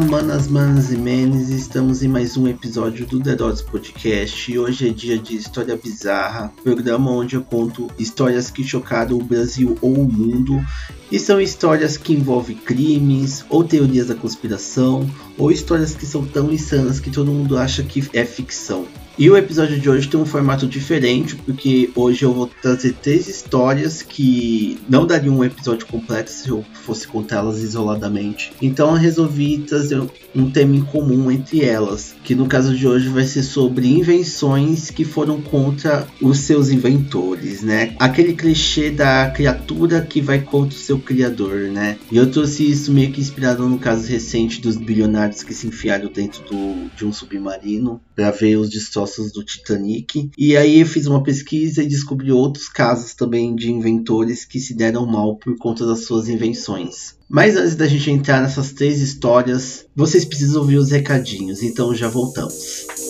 Olá, manas, manas e menes, estamos em mais um episódio do The Dots Podcast e hoje é dia de História Bizarra, programa onde eu conto histórias que chocaram o Brasil ou o mundo e são histórias que envolvem crimes, ou teorias da conspiração, ou histórias que são tão insanas que todo mundo acha que é ficção. E o episódio de hoje tem um formato diferente, porque hoje eu vou trazer três histórias que não dariam um episódio completo se eu fosse contá-las isoladamente. Então eu resolvi trazer um tema em comum entre elas, que no caso de hoje vai ser sobre invenções que foram contra os seus inventores, né? Aquele clichê da criatura que vai contra o seu criador, né? E eu trouxe isso meio que inspirado no caso recente dos bilionários que se enfiaram dentro do, de um submarino para ver os destroços do Titanic. E aí eu fiz uma pesquisa e descobri outros casos também de inventores que se deram mal por conta das suas invenções. Mas antes da gente entrar nessas três histórias, vocês precisam ouvir os recadinhos, então já voltamos.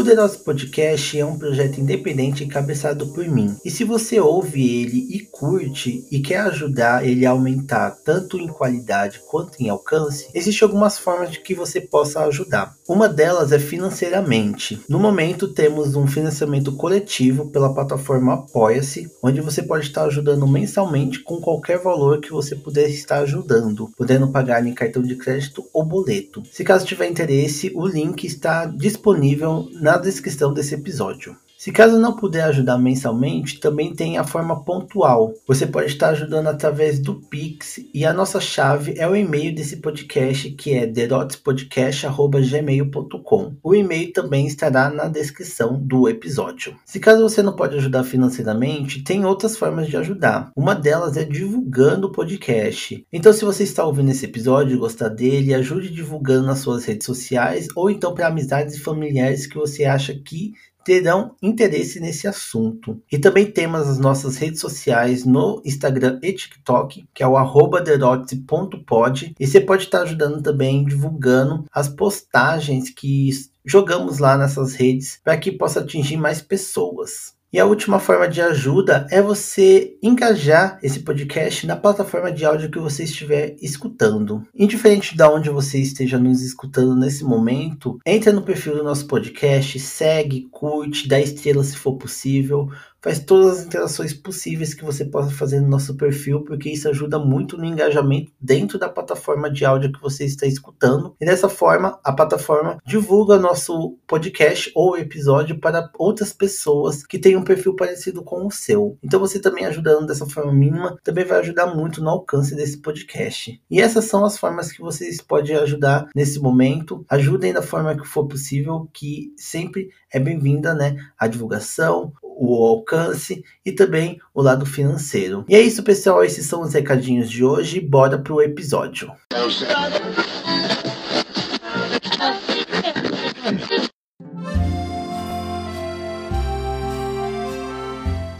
O The Podcast é um projeto independente encabeçado por mim. E se você ouve ele e curte e quer ajudar ele a aumentar tanto em qualidade quanto em alcance, existem algumas formas de que você possa ajudar. Uma delas é financeiramente. No momento temos um financiamento coletivo pela plataforma Apoia-se, onde você pode estar ajudando mensalmente com qualquer valor que você puder estar ajudando, podendo pagar em cartão de crédito ou boleto. Se caso tiver interesse, o link está disponível na na descrição desse episódio. Se caso não puder ajudar mensalmente, também tem a forma pontual. Você pode estar ajudando através do Pix e a nossa chave é o e-mail desse podcast que é derotspodcast@gmail.com. O e-mail também estará na descrição do episódio. Se caso você não pode ajudar financeiramente, tem outras formas de ajudar. Uma delas é divulgando o podcast. Então, se você está ouvindo esse episódio e gostar dele, ajude divulgando nas suas redes sociais ou então para amizades e familiares que você acha que terão interesse nesse assunto. E também temos as nossas redes sociais no Instagram e TikTok, que é o @derotse.pod, e você pode estar ajudando também divulgando as postagens que jogamos lá nessas redes para que possa atingir mais pessoas. E a última forma de ajuda é você engajar esse podcast na plataforma de áudio que você estiver escutando. Indiferente de onde você esteja nos escutando nesse momento, entre no perfil do nosso podcast, segue, curte, dá estrelas se for possível, faz todas as interações possíveis que você possa fazer no nosso perfil, porque isso ajuda muito no engajamento dentro da plataforma de áudio que você está escutando. E dessa forma, a plataforma divulga nosso podcast ou episódio para outras pessoas que têm um perfil parecido com o seu. Então você também ajudando dessa forma mínima, também vai ajudar muito no alcance desse podcast. E essas são as formas que vocês podem ajudar nesse momento. Ajudem da forma que for possível, que sempre é bem-vinda, né? A divulgação, o alcance e também o lado financeiro. E é isso, pessoal. Esses são os recadinhos de hoje. Bora pro episódio.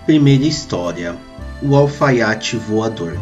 Primeira história: O alfaiate voador.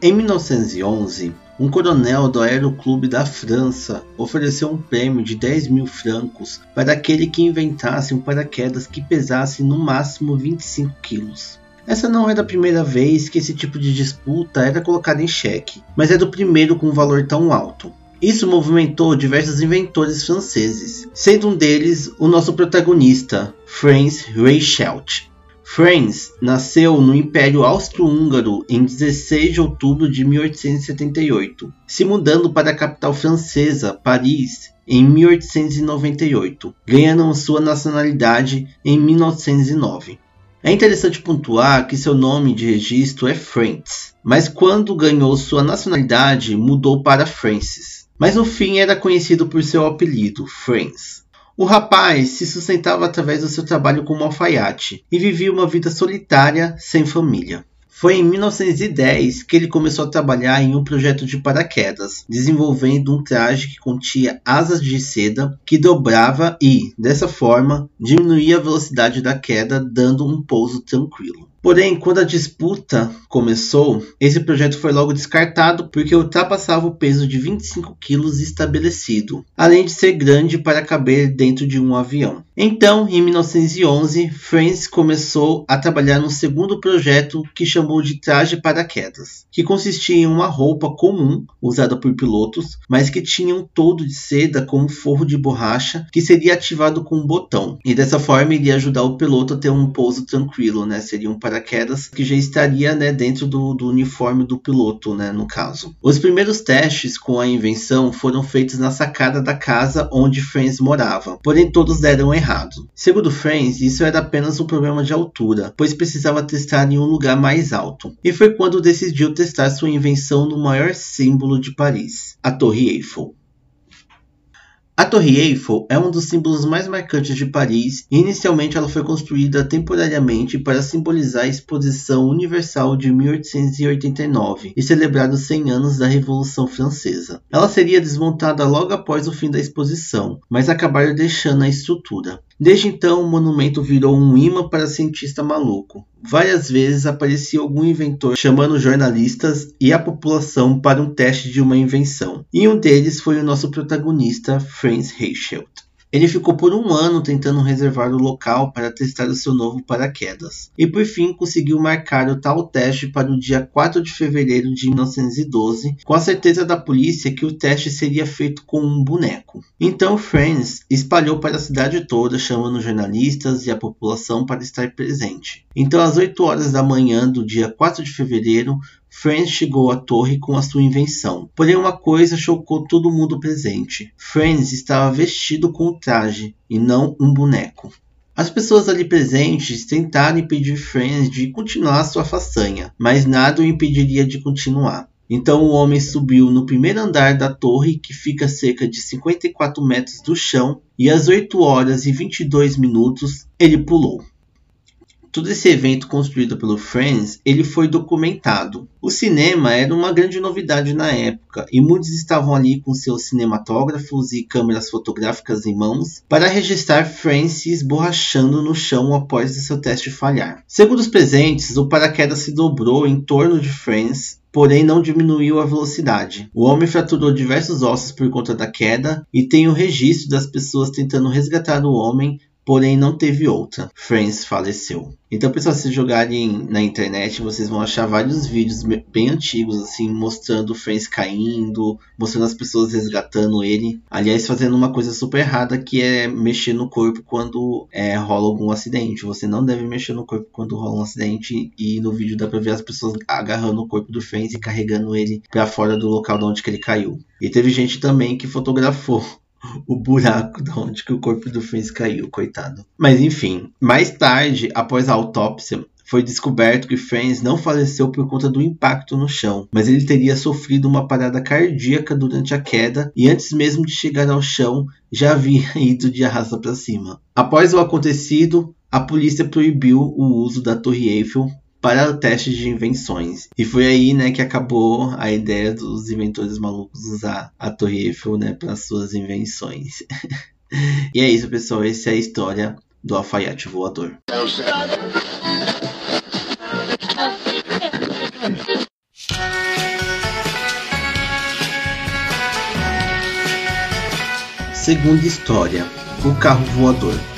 Em 1911, um coronel do Aeroclube da França ofereceu um prêmio de 10 mil francos para aquele que inventasse um paraquedas que pesasse no máximo 25 quilos. Essa não era a primeira vez que esse tipo de disputa era colocada em xeque, mas era o primeiro com um valor tão alto. Isso movimentou diversos inventores franceses, sendo um deles o nosso protagonista, Franz Reichelt. Franz nasceu no Império Austro-Húngaro em 16 de outubro de 1878, se mudando para a capital francesa, Paris, em 1898, ganhando sua nacionalidade em 1909. É interessante pontuar que seu nome de registro é Franz, mas quando ganhou sua nacionalidade mudou para Francis. Mas no fim era conhecido por seu apelido, Franz. O rapaz se sustentava através do seu trabalho como alfaiate e vivia uma vida solitária, sem família. Foi em 1910 que ele começou a trabalhar em um projeto de paraquedas, desenvolvendo um traje que continha asas de seda que dobrava e, dessa forma, diminuía a velocidade da queda, dando um pouso tranquilo. Porém, quando a disputa começou, esse projeto foi logo descartado porque ultrapassava o peso de 25 quilos estabelecido, além de ser grande para caber dentro de um avião. Então, em 1911, Francis começou a trabalhar no segundo projeto que chamou de traje paraquedas, que consistia em uma roupa comum usada por pilotos, mas que tinha um todo de seda com um forro de borracha que seria ativado com um botão. E dessa forma iria ajudar o piloto a ter um pouso tranquilo, né? Seria um paraquedas que já estaria né, dentro do, do uniforme do piloto, né, no caso. Os primeiros testes com a invenção foram feitos na sacada da casa onde Franz morava, porém todos deram errado. Segundo Franz, isso era apenas um problema de altura, pois precisava testar em um lugar mais alto. E foi quando decidiu testar sua invenção no maior símbolo de Paris, a Torre Eiffel. A Torre Eiffel é um dos símbolos mais marcantes de Paris e inicialmente ela foi construída temporariamente para simbolizar a Exposição Universal de 1889 e celebrar os 100 anos da Revolução Francesa. Ela seria desmontada logo após o fim da exposição, mas acabaram deixando a estrutura. Desde então, o monumento virou um imã para cientista maluco. Várias vezes aparecia algum inventor chamando jornalistas e a população para um teste de uma invenção. E um deles foi o nosso protagonista, Franz Reichelt. Ele ficou por um ano tentando reservar o local para testar o seu novo paraquedas, e por fim conseguiu marcar o tal teste para o dia 4 de fevereiro de 1912, com a certeza da polícia que o teste seria feito com um boneco. Então Franz espalhou para a cidade toda, chamando jornalistas e a população para estar presente. Então, às 8 horas da manhã do dia 4 de fevereiro, Franz chegou à torre com a sua invenção. Porém, uma coisa chocou todo mundo presente. Franz estava vestido com traje e não um boneco. As pessoas ali presentes tentaram impedir Franz de continuar sua façanha, mas nada o impediria de continuar. Então o homem subiu no primeiro andar da torre, que fica a cerca de 54 metros do chão, e às 8 horas e 22 minutos ele pulou. Todo esse evento construído pelo Friends, ele foi documentado. O cinema era uma grande novidade na época e muitos estavam ali com seus cinematógrafos e câmeras fotográficas em mãos para registrar Friends se esborrachando no chão após o seu teste falhar. Segundo os presentes, o paraquedas se dobrou em torno de Friends porém não diminuiu a velocidade. O homem fraturou diversos ossos por conta da queda e tem o registro das pessoas tentando resgatar o homem porém não teve outra. Friends faleceu. Então, pessoal, se jogarem na internet, vocês vão achar vários vídeos bem antigos, assim, mostrando o Friends caindo, mostrando as pessoas resgatando ele. Aliás, fazendo uma coisa super errada que é mexer no corpo quando é, rola algum acidente. Você não deve mexer no corpo quando rola um acidente. E no vídeo dá pra ver as pessoas agarrando o corpo do Friends e carregando ele para fora do local de onde ele caiu. E teve gente também que fotografou o buraco de onde que o corpo do Franz caiu, coitado. Mas enfim, mais tarde, após a autópsia, foi descoberto que Franz não faleceu por conta do impacto no chão, mas ele teria sofrido uma parada cardíaca durante a queda e antes mesmo de chegar ao chão já havia ido de arrasta para cima. Após o acontecido, a polícia proibiu o uso da Torre Eiffel para o teste de invenções. E foi aí, né, que acabou a ideia dos inventores malucos usar a Torre Eiffel, né, para suas invenções. e é isso, pessoal. Essa é a história do alfaiate voador. Segunda história: o carro voador.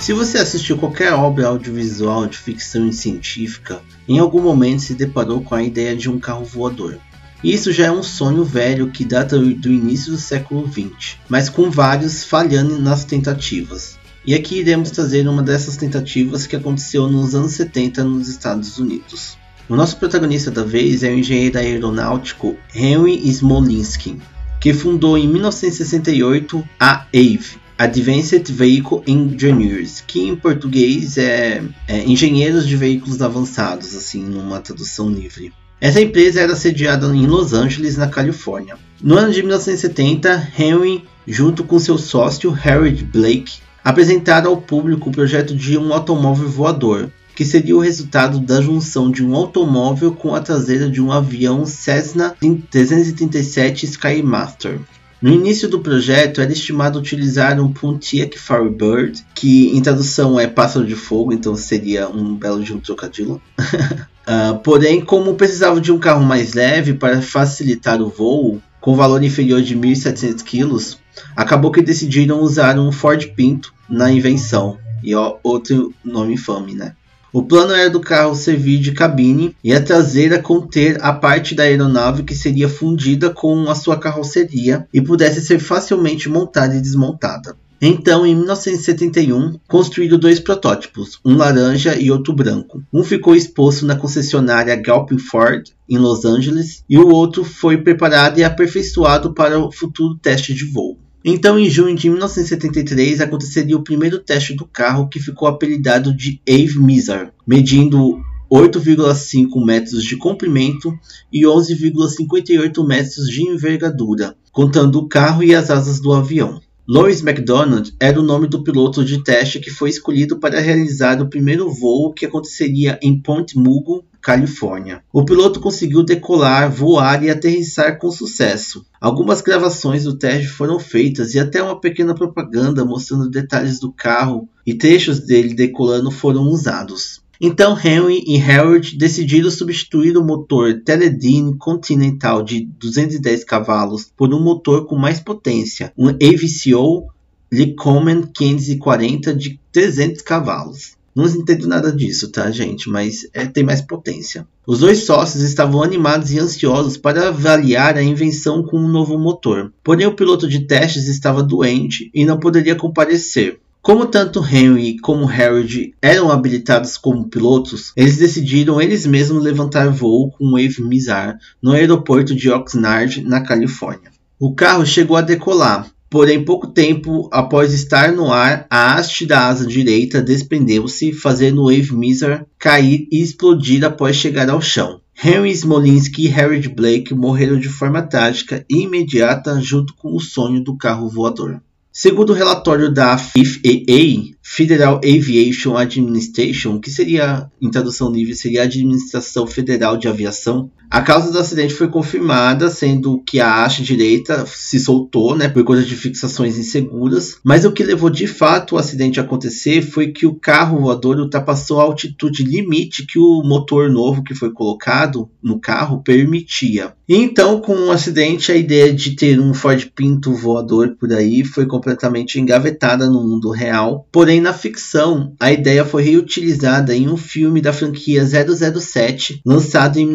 Se você assistiu qualquer obra audiovisual de ficção científica, em algum momento se deparou com a ideia de um carro voador. Isso já é um sonho velho que data do início do século XX, mas com vários falhando nas tentativas. E aqui iremos trazer uma dessas tentativas que aconteceu nos anos 70 nos Estados Unidos. O nosso protagonista da vez é o engenheiro aeronáutico Henry Smolinski, que fundou em 1968 a AVE, Advanced Vehicle Engineers, que em português é, é Engenheiros de Veículos Avançados, assim, numa tradução livre. Essa empresa era sediada em Los Angeles, na Califórnia. No ano de 1970, Henry, junto com seu sócio Harry Blake, apresentaram ao público o projeto de um automóvel voador, que seria o resultado da junção de um automóvel com a traseira de um avião Cessna 337 Skymaster. No início do projeto era estimado utilizar um Pontiac Firebird, que em tradução é pássaro de fogo, então seria um belo de um trocadilho. uh, porém, como precisava de um carro mais leve para facilitar o voo, com valor inferior de 1.700 kg, acabou que decidiram usar um Ford Pinto na invenção. E ó, outro nome infame, né? O plano era do carro servir de cabine e a traseira conter a parte da aeronave que seria fundida com a sua carroceria e pudesse ser facilmente montada e desmontada. Então, em 1971, construíram dois protótipos, um laranja e outro branco. Um ficou exposto na concessionária Galpin Ford, em Los Angeles, e o outro foi preparado e aperfeiçoado para o futuro teste de voo. Então, em junho de 1973, aconteceria o primeiro teste do carro, que ficou apelidado de Ave Mizar, medindo 8,5 metros de comprimento e 11,58 metros de envergadura, contando o carro e as asas do avião. Lois McDonald era o nome do piloto de teste que foi escolhido para realizar o primeiro voo que aconteceria em Point Mugu, Califórnia. O piloto conseguiu decolar, voar e aterrissar com sucesso. Algumas gravações do teste foram feitas e até uma pequena propaganda mostrando detalhes do carro e trechos dele decolando foram usados. Então Henry e Harold decidiram substituir o motor Teledyne Continental de 210 cavalos por um motor com mais potência, um AVCO Lycoming 540 de 300 cavalos. Não entendo nada disso, tá, gente? Mas é, tem mais potência. Os dois sócios estavam animados e ansiosos para avaliar a invenção com um novo motor. Porém, o piloto de testes estava doente e não poderia comparecer. Como tanto Henry como Harold eram habilitados como pilotos, eles decidiram eles mesmos levantar voo com o Wave Mizar no aeroporto de Oxnard, na Califórnia. O carro chegou a decolar, Porém, pouco tempo após estar no ar, a haste da asa direita desprendeu-se, fazendo Wave Miser cair e explodir após chegar ao chão. Henry Smolinski e Harold Blake morreram de forma trágica e imediata junto com o sonho do carro voador. Segundo o relatório da FAA, Federal Aviation Administration, que seria, em tradução livre, seria a Administração Federal de Aviação, a causa do acidente foi confirmada, sendo que a haste direita se soltou, né, por conta de fixações inseguras, mas o que levou de fato o acidente a acontecer foi que o carro voador ultrapassou a altitude limite que o motor novo que foi colocado no carro permitia. Então, com o acidente, a ideia de ter um Ford Pinto voador por aí foi completamente engavetada no mundo real, porém na ficção, a ideia foi reutilizada em um filme da franquia 007, lançado em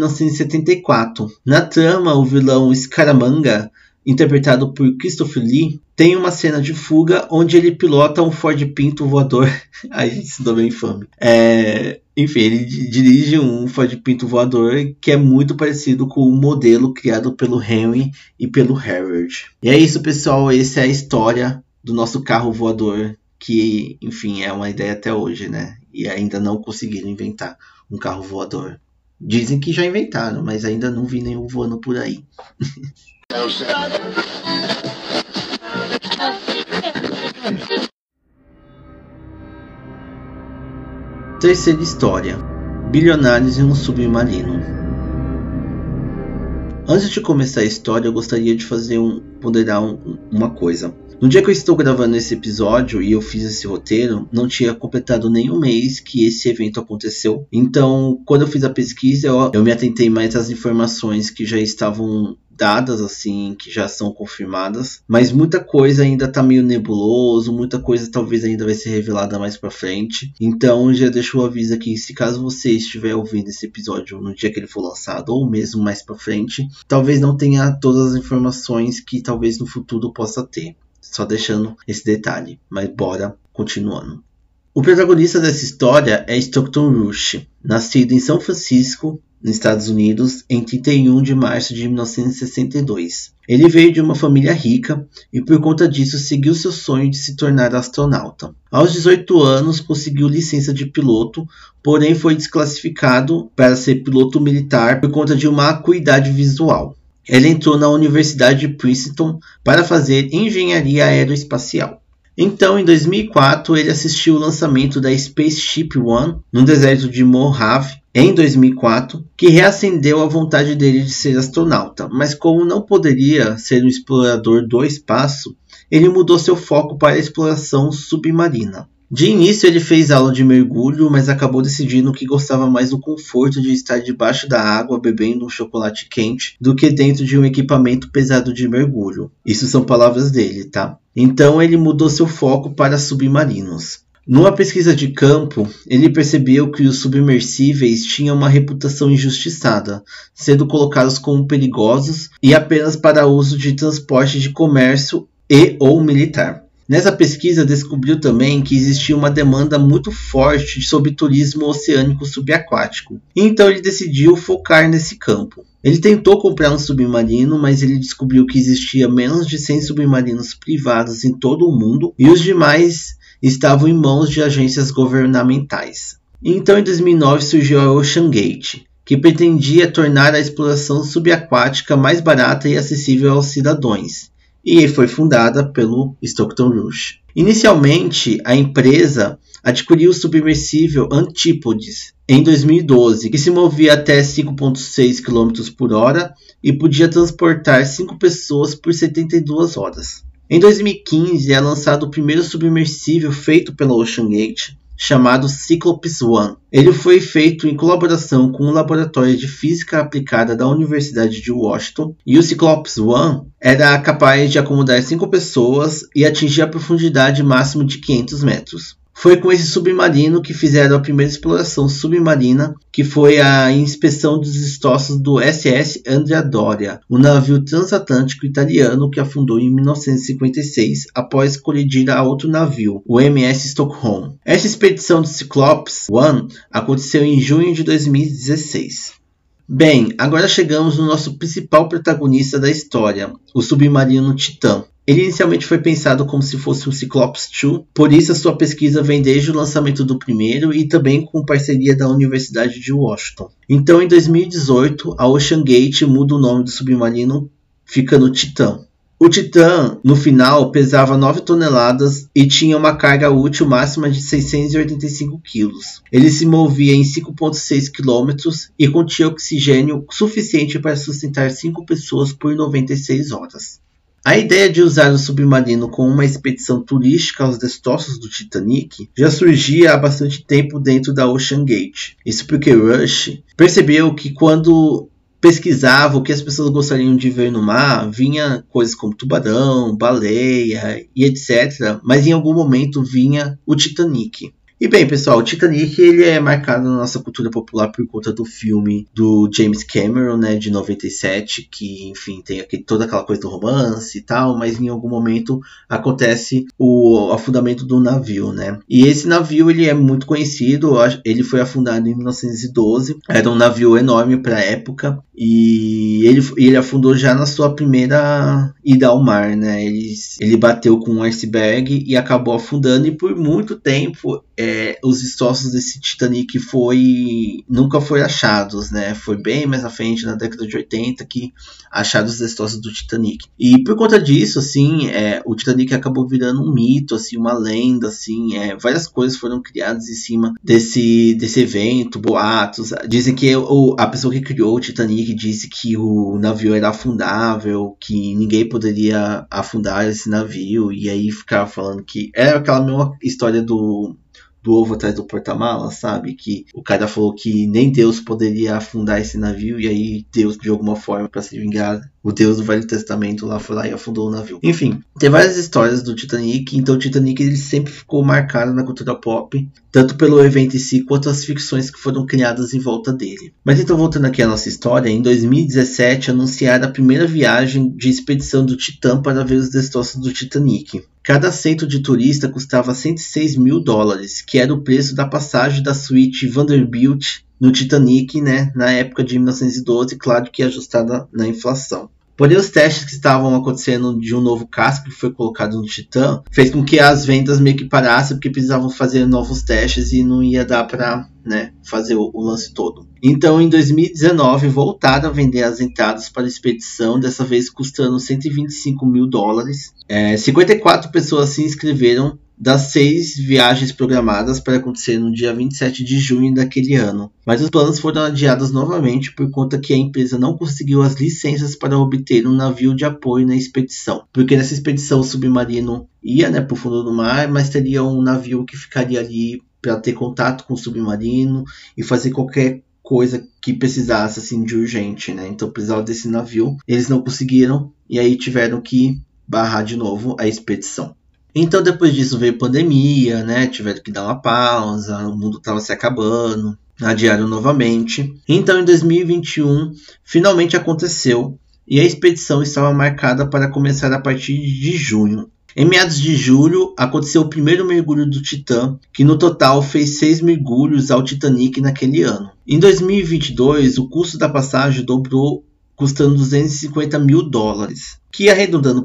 1974. Na trama, o vilão Scaramanga, interpretado por Christopher Lee, tem uma cena de fuga onde ele pilota um Ford Pinto voador. Aí isso dá bem infame. É, enfim, ele dirige um Ford Pinto voador que é muito parecido com o modelo criado pelo Henry e pelo Harold. E é isso, pessoal. Essa é a história do nosso carro voador que, enfim, é uma ideia até hoje, né? E ainda não conseguiram inventar um carro voador. Dizem que já inventaram, mas ainda não vi nenhum voando por aí. Terceira história: Bilionários em um submarino. Antes de começar a história, eu gostaria de fazer um ponderar um, uma coisa. No dia que eu estou gravando esse episódio e eu fiz esse roteiro, não tinha completado nenhum mês que esse evento aconteceu. Então, quando eu fiz a pesquisa, eu, eu me atentei mais às informações que já estavam dadas assim que já são confirmadas, mas muita coisa ainda tá meio nebuloso, muita coisa talvez ainda vai ser revelada mais para frente. Então já deixo o aviso aqui, se caso você estiver ouvindo esse episódio no dia que ele for lançado ou mesmo mais para frente, talvez não tenha todas as informações que talvez no futuro possa ter. Só deixando esse detalhe, mas bora continuando. O protagonista dessa história é Stockton Rush, nascido em São Francisco, nos Estados Unidos, em 31 de março de 1962. Ele veio de uma família rica e, por conta disso, seguiu seu sonho de se tornar astronauta. Aos 18 anos, conseguiu licença de piloto, porém foi desclassificado para ser piloto militar por conta de uma acuidade visual. Ele entrou na Universidade de Princeton para fazer engenharia aeroespacial. Então, em 2004, ele assistiu o lançamento da Spaceship One no deserto de Mojave, em 2004, que reacendeu a vontade dele de ser astronauta, mas como não poderia ser um explorador do espaço, ele mudou seu foco para a exploração submarina. De início ele fez aula de mergulho, mas acabou decidindo que gostava mais do conforto de estar debaixo da água bebendo um chocolate quente do que dentro de um equipamento pesado de mergulho. Isso são palavras dele, tá? Então ele mudou seu foco para submarinos. Numa pesquisa de campo, ele percebeu que os submersíveis tinham uma reputação injustiçada, sendo colocados como perigosos e apenas para uso de transporte de comércio e ou militar. Nessa pesquisa, descobriu também que existia uma demanda muito forte sobre turismo oceânico subaquático, então ele decidiu focar nesse campo. Ele tentou comprar um submarino, mas ele descobriu que existia menos de 100 submarinos privados em todo o mundo e os demais estavam em mãos de agências governamentais. Então, em 2009 surgiu a Ocean Gate, que pretendia tornar a exploração subaquática mais barata e acessível aos cidadãos e foi fundada pelo Stockton Rush. Inicialmente, a empresa adquiriu o submersível Antipodes em 2012, que se movia até 5,6 km por hora e podia transportar 5 pessoas por 72 horas. Em 2015 é lançado o primeiro submersível feito pela OceanGate, chamado Cyclops One. Ele foi feito em colaboração com o Laboratório de Física Aplicada da Universidade de Washington, e o Cyclops One era capaz de acomodar cinco pessoas e atingir a profundidade máxima de 500 metros. Foi com esse submarino que fizeram a primeira exploração submarina, que foi a inspeção dos destroços do SS Andrea Doria, um navio transatlântico italiano que afundou em 1956 após colidir a outro navio, o MS Stockholm. Essa expedição do Cyclops One aconteceu em junho de 2016. Bem, agora chegamos no nosso principal protagonista da história, o submarino Titã. Ele inicialmente foi pensado como se fosse um Cyclops 2, por isso a sua pesquisa vem desde o lançamento do primeiro e também com parceria da Universidade de Washington. Então, em 2018, a Ocean Gate muda o nome do submarino, ficando Titã. O Titã, no final, pesava 9 toneladas e tinha uma carga útil máxima de 685 kg. Ele se movia em 5,6 km e continha oxigênio suficiente para sustentar 5 pessoas por 96 horas. A ideia de usar o submarino como uma expedição turística aos destroços do Titanic já surgia há bastante tempo dentro da Ocean Gate. Isso porque Rush percebeu que quando pesquisava o que as pessoas gostariam de ver no mar, vinha coisas como tubarão, baleia e etc. Mas em algum momento vinha o Titanic. E bem, pessoal, o Titanic ele é marcado na nossa cultura popular por conta do filme do James Cameron, né, de 97, que, enfim, tem toda aquela coisa do romance e tal, mas em algum momento acontece o afundamento do navio, né? E esse navio ele é muito conhecido, ele foi afundado em 1912, era um navio enorme para a época e ele, ele afundou já na sua primeira ida ao mar, né? Ele, ele bateu com um iceberg e acabou afundando e por muito tempo é, os destroços desse Titanic foi nunca foi achados, né? Foi bem mais à frente na década de 80 que acharam os destroços do Titanic. E por conta disso, assim, é, o Titanic acabou virando um mito, assim, uma lenda, assim, é, várias coisas foram criadas em cima desse desse evento, boatos. Dizem que o, a pessoa que criou o Titanic disse que o navio era afundável, que ninguém poderia afundar esse navio e aí ficava falando que era aquela mesma história do do ovo atrás do porta-mala, sabe? Que o cara falou que nem Deus poderia afundar esse navio e aí Deus de alguma forma para se vingar o deus do Velho Testamento lá foi lá e afundou o navio. Enfim, tem várias histórias do Titanic, então o Titanic ele sempre ficou marcado na cultura pop, tanto pelo evento em si quanto as ficções que foram criadas em volta dele. Mas então voltando aqui à nossa história, em 2017 anunciaram a primeira viagem de expedição do Titã para ver os destroços do Titanic. Cada assento de turista custava 106 mil dólares, que era o preço da passagem da suíte Vanderbilt no Titanic, né, na época de 1912, claro que ajustada na inflação. Porém, os testes que estavam acontecendo de um novo casco que foi colocado no Titan fez com que as vendas meio que parassem, porque precisavam fazer novos testes e não ia dar para né, fazer o, o, lance todo. Então, em 2019, voltaram a vender as entradas para a expedição, dessa vez custando 125 mil dólares. É, 54 pessoas se inscreveram das seis viagens programadas para acontecer no dia 27 de junho daquele ano. Mas os planos foram adiados novamente por conta que a empresa não conseguiu as licenças para obter um navio de apoio na expedição. Porque nessa expedição o submarino ia né, para o fundo do mar, mas teria um navio que ficaria ali para ter contato com o submarino e fazer qualquer coisa que precisasse assim de urgente, né? Então precisava desse navio. Eles não conseguiram e aí tiveram que barrar de novo a expedição. Então depois disso veio pandemia, né? Tiveram que dar uma pausa, o mundo estava se acabando, adiaram novamente. Então em 2021 finalmente aconteceu e a expedição estava marcada para começar a partir de junho. Em meados de julho, aconteceu o primeiro mergulho do Titã, que no total fez seis mergulhos ao Titanic naquele ano. Em 2022, o custo da passagem dobrou, custando 250 mil dólares, que arredondando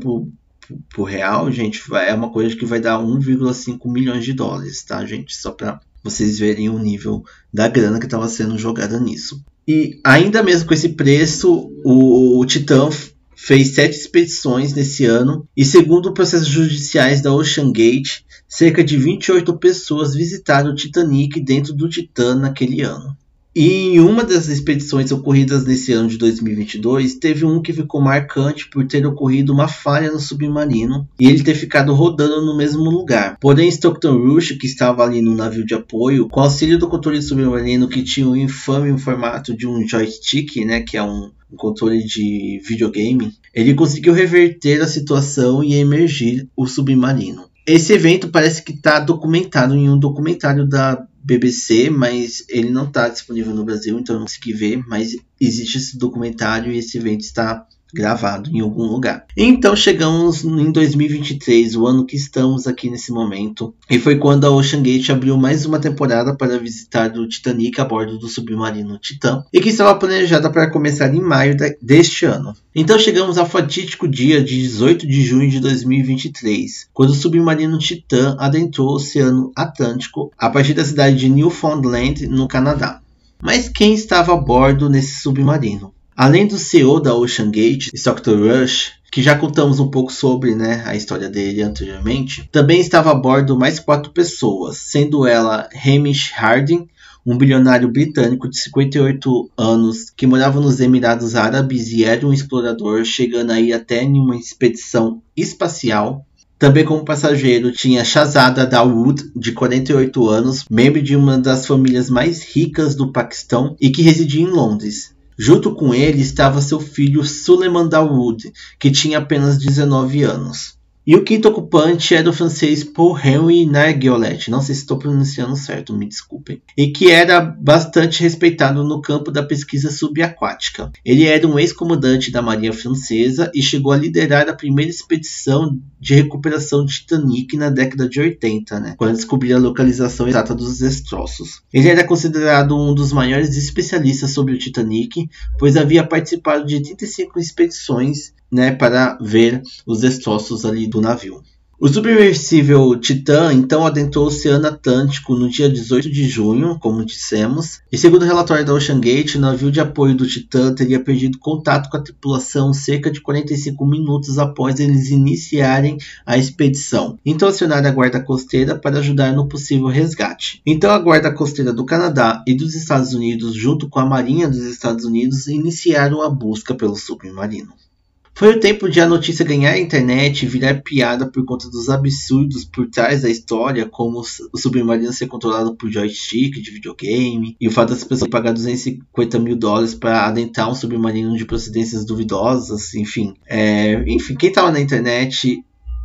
pro real, gente, é uma coisa que vai dar 1,5 milhões de dólares, tá, gente? Só para vocês verem o nível da grana que estava sendo jogada nisso. E ainda mesmo com esse preço, o, o Titã fez sete expedições nesse ano e segundo processos judiciais da Ocean Gate, cerca de 28 pessoas visitaram o Titanic dentro do Titã naquele ano. E em uma das expedições ocorridas nesse ano de 2022, teve um que ficou marcante por ter ocorrido uma falha no submarino e ele ter ficado rodando no mesmo lugar. Porém, Stockton Rush, que estava ali no navio de apoio, com auxílio do controle submarino que tinha um infame formato de um joystick, né, que é um, um controle de videogame, ele conseguiu reverter a situação e emergir o submarino. Esse evento parece que está documentado em um documentário da BBC, mas ele não está disponível no Brasil, então eu não consegui ver. Mas existe esse documentário e esse evento está gravado em algum lugar. Então chegamos em 2023, o ano que estamos aqui nesse momento, e foi quando a Ocean Gate abriu mais uma temporada para visitar o Titanic a bordo do submarino Titan, e que estava planejada para começar em maio deste ano. Então chegamos ao fatídico dia de 18 de junho de 2023, quando o submarino Titan adentrou o Oceano Atlântico a partir da cidade de Newfoundland, no Canadá. Mas quem estava a bordo nesse submarino? Além do CEO da Ocean Gate, Stockton Rush, que já contamos um pouco sobre né, a história dele anteriormente, também estava a bordo mais quatro pessoas, sendo ela Hamish Harding, um bilionário britânico de 58 anos que morava nos Emirados Árabes e era um explorador, chegando aí até em uma expedição espacial. Também como passageiro tinha Shahzada Dawood, de 48 anos, membro de uma das famílias mais ricas do Paquistão e que residia em Londres. Junto com ele estava seu filho Suleiman Dawood, que tinha apenas 19 anos. E o quinto ocupante era o francês Paul Henry Narguiolet, não sei se estou pronunciando certo, me desculpem, e que era bastante respeitado no campo da pesquisa subaquática. Ele era um ex-comandante da Marinha Francesa e chegou a liderar a primeira expedição de recuperação de Titanic na década de 80, né, quando descobriu a localização exata dos destroços. Ele era considerado um dos maiores especialistas sobre o Titanic, pois havia participado de 35 expedições né, para ver os destroços ali do navio. O submersível Titan então adentrou o Oceano Atlântico no dia 18 de junho, como dissemos, e segundo o relatório da Ocean Gate, o navio de apoio do Titan teria perdido contato com a tripulação cerca de 45 minutos após eles iniciarem a expedição. Então acionaram a guarda costeira para ajudar no possível resgate. Então a guarda costeira do Canadá e dos Estados Unidos, junto com a Marinha dos Estados Unidos, iniciaram a busca pelo submarino. Foi o tempo de a notícia ganhar a internet e virar piada por conta dos absurdos por trás da história, como o submarino ser controlado por joystick de videogame, e o fato das pessoas pagar 250 mil dólares para adentrar um submarino de procedências duvidosas, enfim. É, enfim, quem estava na internet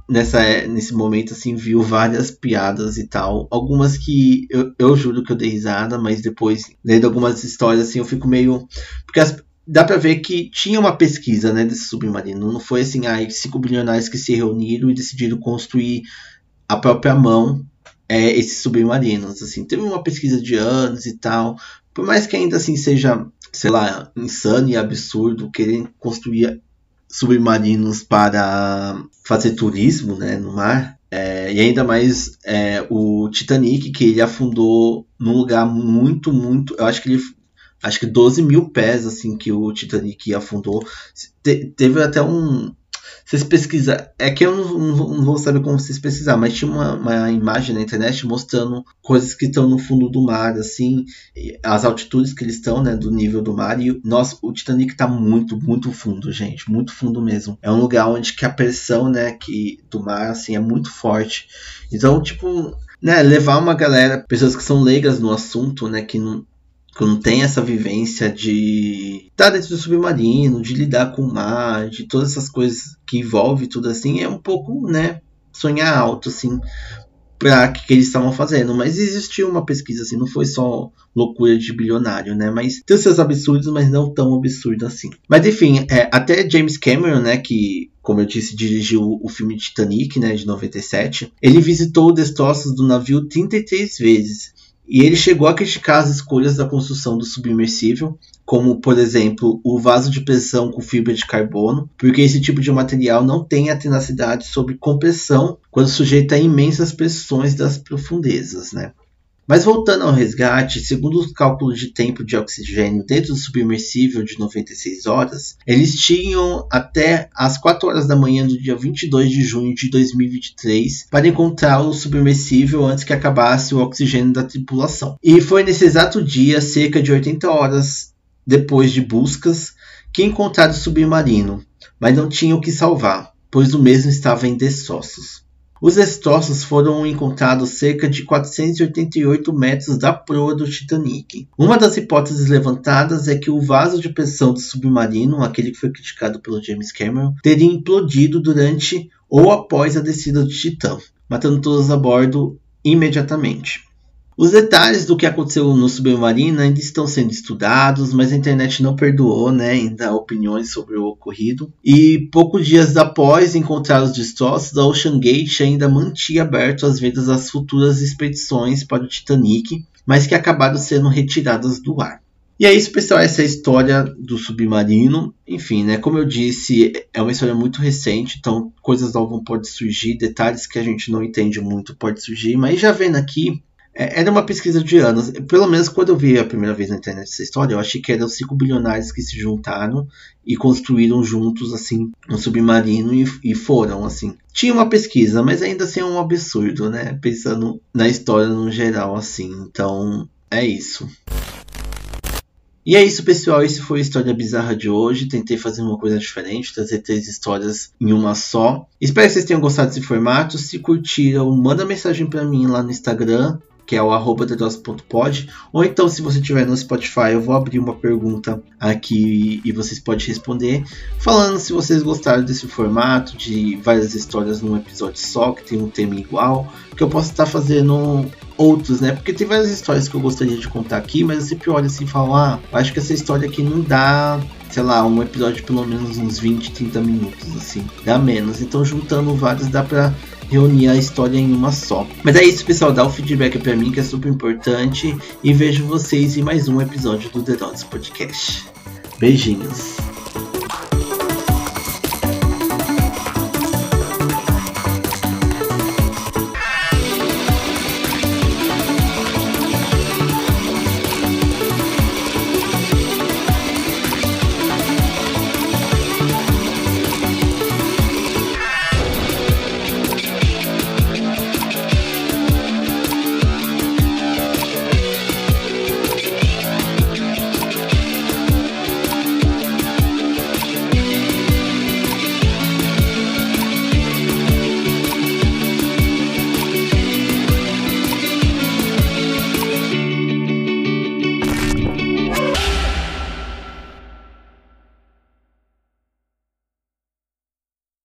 nessa, nesse momento, assim, viu várias piadas e tal. Algumas que eu, eu juro que eu dei risada, mas depois, lendo algumas histórias, assim, eu fico meio. Porque as, dá para ver que tinha uma pesquisa né, desse submarino. Não foi assim, ah, cinco bilionários que se reuniram e decidiram construir a própria mão é, esses submarinos. Assim, teve uma pesquisa de anos e tal. Por mais que ainda assim seja, sei lá, insano e absurdo querer construir submarinos para fazer turismo né, no mar. É, e ainda mais é, o Titanic, que ele afundou num lugar muito, muito. Eu acho que ele. Acho que 12 mil pés, assim, que o Titanic afundou. Te, teve até um, vocês pesquisam. É que eu não, não, não, vou saber como vocês pesquisar, mas tinha uma, uma imagem na internet mostrando coisas que estão no fundo do mar, assim, as altitudes que eles estão, né, do nível do mar. E, nossa, o Titanic está muito, muito fundo, gente, muito fundo mesmo. É um lugar onde que a pressão, né, que, do mar, assim, é muito forte. Então, tipo, né, levar uma galera, pessoas que são leigas no assunto, né, que não, que não tem essa vivência de estar dentro do submarino, de lidar com o mar, de todas essas coisas que envolve tudo assim, é um pouco, né, sonhar alto, assim, para que, que eles estavam fazendo. Mas existiu uma pesquisa, assim, não foi só loucura de bilionário, né? Mas tem seus absurdos, mas não tão absurdo assim. Mas enfim, é, até James Cameron, né, que como eu disse, dirigiu o filme Titanic, né, de 97. Ele visitou os destroços do navio 33 vezes e ele chegou a criticar as escolhas da construção do submersível, como, por exemplo, o vaso de pressão com fibra de carbono, porque esse tipo de material não tem a tenacidade sob compressão quando sujeito a imensas pressões das profundezas. Né? Mas voltando ao resgate, segundo os cálculos de tempo de oxigênio dentro do submersível de 96 horas, eles tinham até as 4 horas da manhã do dia 22 de junho de 2023 para encontrar o submersível antes que acabasse o oxigênio da tripulação. E foi nesse exato dia, cerca de 80 horas depois de buscas, que encontraram o submarino, mas não tinham o que salvar, pois o mesmo estava em destroços. Os destroços foram encontrados cerca de 488 metros da proa do Titanic. Uma das hipóteses levantadas é que o vaso de pressão do submarino, aquele que foi criticado pelo James Cameron, teria implodido durante ou após a descida do Titã, matando todos a bordo imediatamente. Os detalhes do que aconteceu no submarino ainda estão sendo estudados, mas a internet não perdoou, né, ainda opiniões sobre o ocorrido. E poucos dias após encontrar os destroços, a Ocean Gate ainda mantinha aberto as vendas das futuras expedições para o Titanic, mas que acabaram sendo retiradas do ar. E é isso, pessoal. Essa é a história do submarino. Enfim, né? Como eu disse, é uma história muito recente, então coisas novas podem surgir, detalhes que a gente não entende muito podem surgir. Mas já vendo aqui, é, era uma pesquisa de anos. Pelo menos quando eu vi a primeira vez na internet essa história, eu achei que eram cinco bilionários que se juntaram e construíram juntos, assim, um submarino e, e foram, assim. Tinha uma pesquisa, mas ainda assim é um absurdo, né? Pensando na história no geral, assim. Então, é isso. E é isso, pessoal. Esse foi a história bizarra de hoje. Tentei fazer uma coisa diferente, trazer três histórias em uma só. Espero que vocês tenham gostado desse formato. Se curtiram, manda mensagem para mim lá no Instagram que é o arroba dedose.pod, ou então se você estiver no Spotify, eu vou abrir uma pergunta aqui e vocês podem responder, falando se vocês gostaram desse formato, de várias histórias num episódio só, que tem um tema igual, que eu posso estar fazendo outros, né? Porque tem várias histórias que eu gostaria de contar aqui, mas eu sempre olho assim e falo, ah, acho que essa história aqui não dá sei lá, um episódio de pelo menos uns 20, 30 minutos, assim, dá menos. Então, juntando vários, dá pra reunir a história em uma só. Mas é isso, pessoal. Dá o feedback para mim que é super importante. E vejo vocês em mais um episódio do The Dots Podcast. Beijinhos.